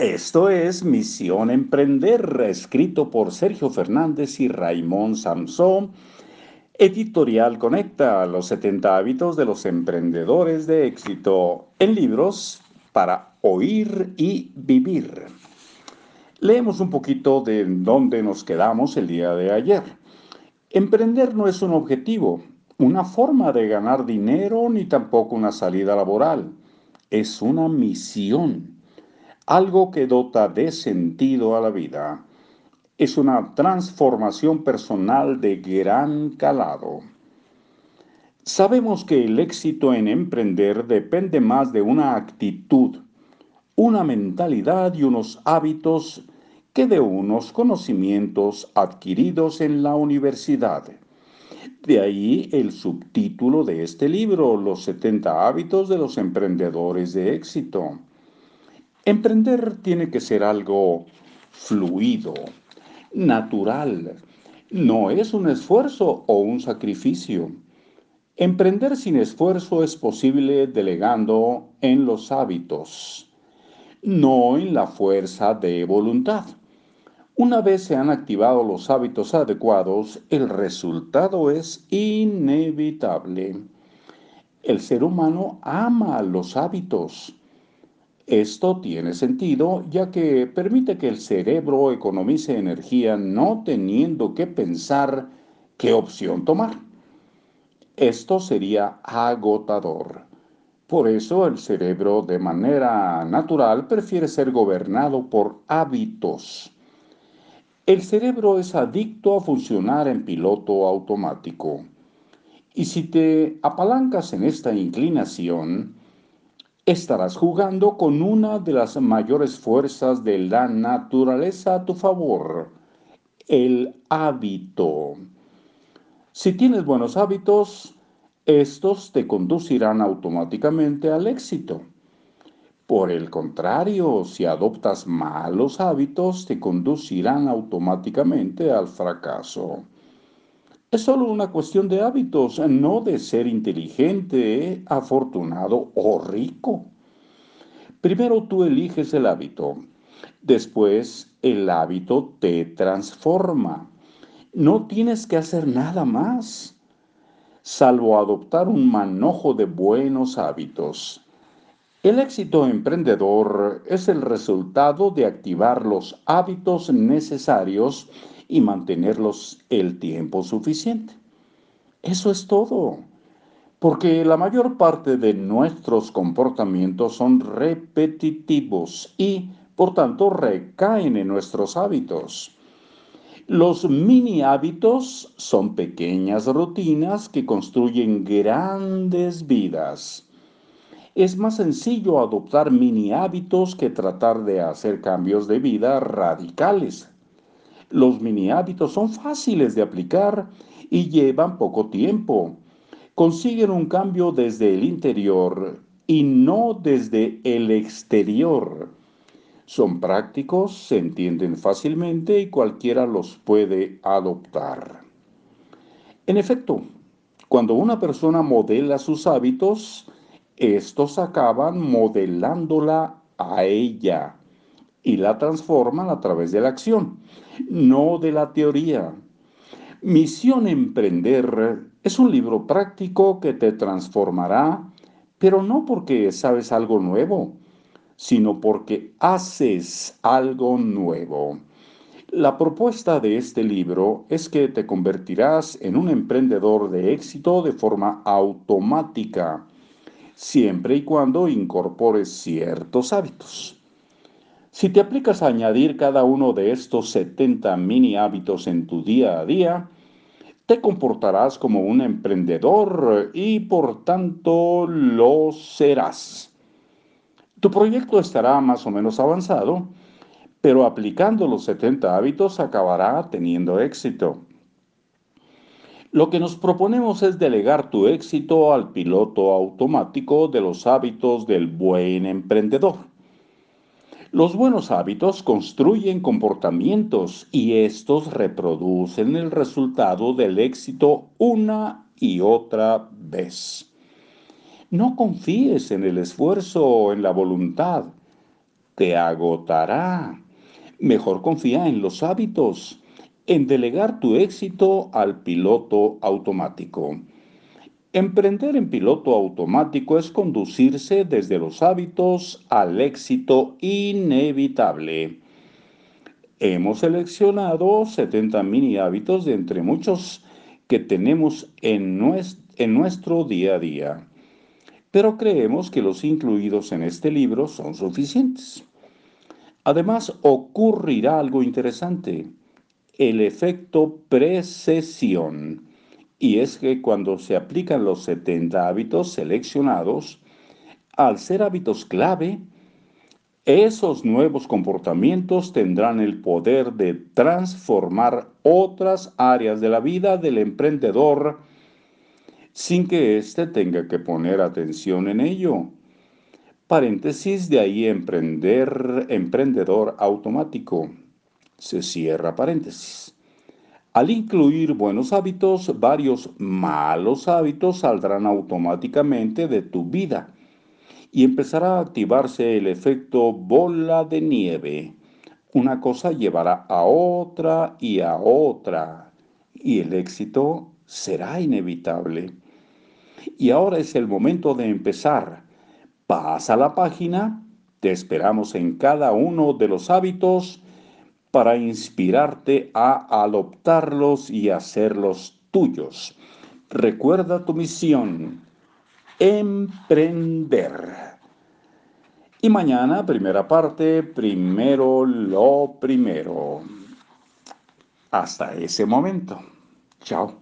Esto es Misión Emprender, escrito por Sergio Fernández y Raimón Samson. Editorial Conecta los 70 hábitos de los emprendedores de éxito en libros para oír y vivir. Leemos un poquito de dónde nos quedamos el día de ayer. Emprender no es un objetivo, una forma de ganar dinero ni tampoco una salida laboral. Es una misión algo que dota de sentido a la vida. Es una transformación personal de gran calado. Sabemos que el éxito en emprender depende más de una actitud, una mentalidad y unos hábitos que de unos conocimientos adquiridos en la universidad. De ahí el subtítulo de este libro, Los 70 hábitos de los emprendedores de éxito. Emprender tiene que ser algo fluido, natural. No es un esfuerzo o un sacrificio. Emprender sin esfuerzo es posible delegando en los hábitos, no en la fuerza de voluntad. Una vez se han activado los hábitos adecuados, el resultado es inevitable. El ser humano ama los hábitos esto tiene sentido ya que permite que el cerebro economice energía no teniendo que pensar qué opción tomar. Esto sería agotador. Por eso el cerebro de manera natural prefiere ser gobernado por hábitos. El cerebro es adicto a funcionar en piloto automático. Y si te apalancas en esta inclinación, estarás jugando con una de las mayores fuerzas de la naturaleza a tu favor, el hábito. Si tienes buenos hábitos, estos te conducirán automáticamente al éxito. Por el contrario, si adoptas malos hábitos, te conducirán automáticamente al fracaso. Es solo una cuestión de hábitos, no de ser inteligente, afortunado o rico. Primero tú eliges el hábito, después el hábito te transforma. No tienes que hacer nada más, salvo adoptar un manojo de buenos hábitos. El éxito emprendedor es el resultado de activar los hábitos necesarios y mantenerlos el tiempo suficiente. Eso es todo. Porque la mayor parte de nuestros comportamientos son repetitivos y, por tanto, recaen en nuestros hábitos. Los mini hábitos son pequeñas rutinas que construyen grandes vidas. Es más sencillo adoptar mini hábitos que tratar de hacer cambios de vida radicales. Los mini hábitos son fáciles de aplicar y llevan poco tiempo. Consiguen un cambio desde el interior y no desde el exterior. Son prácticos, se entienden fácilmente y cualquiera los puede adoptar. En efecto, cuando una persona modela sus hábitos, estos acaban modelándola a ella y la transforman a través de la acción, no de la teoría. Misión Emprender es un libro práctico que te transformará, pero no porque sabes algo nuevo, sino porque haces algo nuevo. La propuesta de este libro es que te convertirás en un emprendedor de éxito de forma automática, siempre y cuando incorpores ciertos hábitos. Si te aplicas a añadir cada uno de estos 70 mini hábitos en tu día a día, te comportarás como un emprendedor y por tanto lo serás. Tu proyecto estará más o menos avanzado, pero aplicando los 70 hábitos acabará teniendo éxito. Lo que nos proponemos es delegar tu éxito al piloto automático de los hábitos del buen emprendedor. Los buenos hábitos construyen comportamientos y estos reproducen el resultado del éxito una y otra vez. No confíes en el esfuerzo o en la voluntad. te agotará. Mejor confía en los hábitos, en delegar tu éxito al piloto automático. Emprender en piloto automático es conducirse desde los hábitos al éxito inevitable. Hemos seleccionado 70 mini hábitos de entre muchos que tenemos en nuestro, día a día, pero creemos que los incluidos en este libro son suficientes. Además, ocurrirá algo interesante, el efecto precesión. Y es que cuando se aplican los 70 hábitos seleccionados, al ser hábitos clave, esos nuevos comportamientos tendrán el poder de transformar otras áreas de la vida del emprendedor sin que éste tenga que poner atención en ello. Paréntesis de ahí emprender, emprendedor automático. Se cierra paréntesis. Al incluir buenos hábitos, varios malos hábitos saldrán automáticamente de tu vida y empezará a activarse el efecto bola de nieve. Una cosa llevará a otra y a otra, y el éxito será inevitable. Y ahora es el momento de empezar. Pasa la página, te esperamos en cada uno de los hábitos para inspirarte a adoptarlos y hacerlos tuyos. Recuerda tu misión emprender. Y mañana, primera parte, primero lo primero. Hasta ese momento. Chao.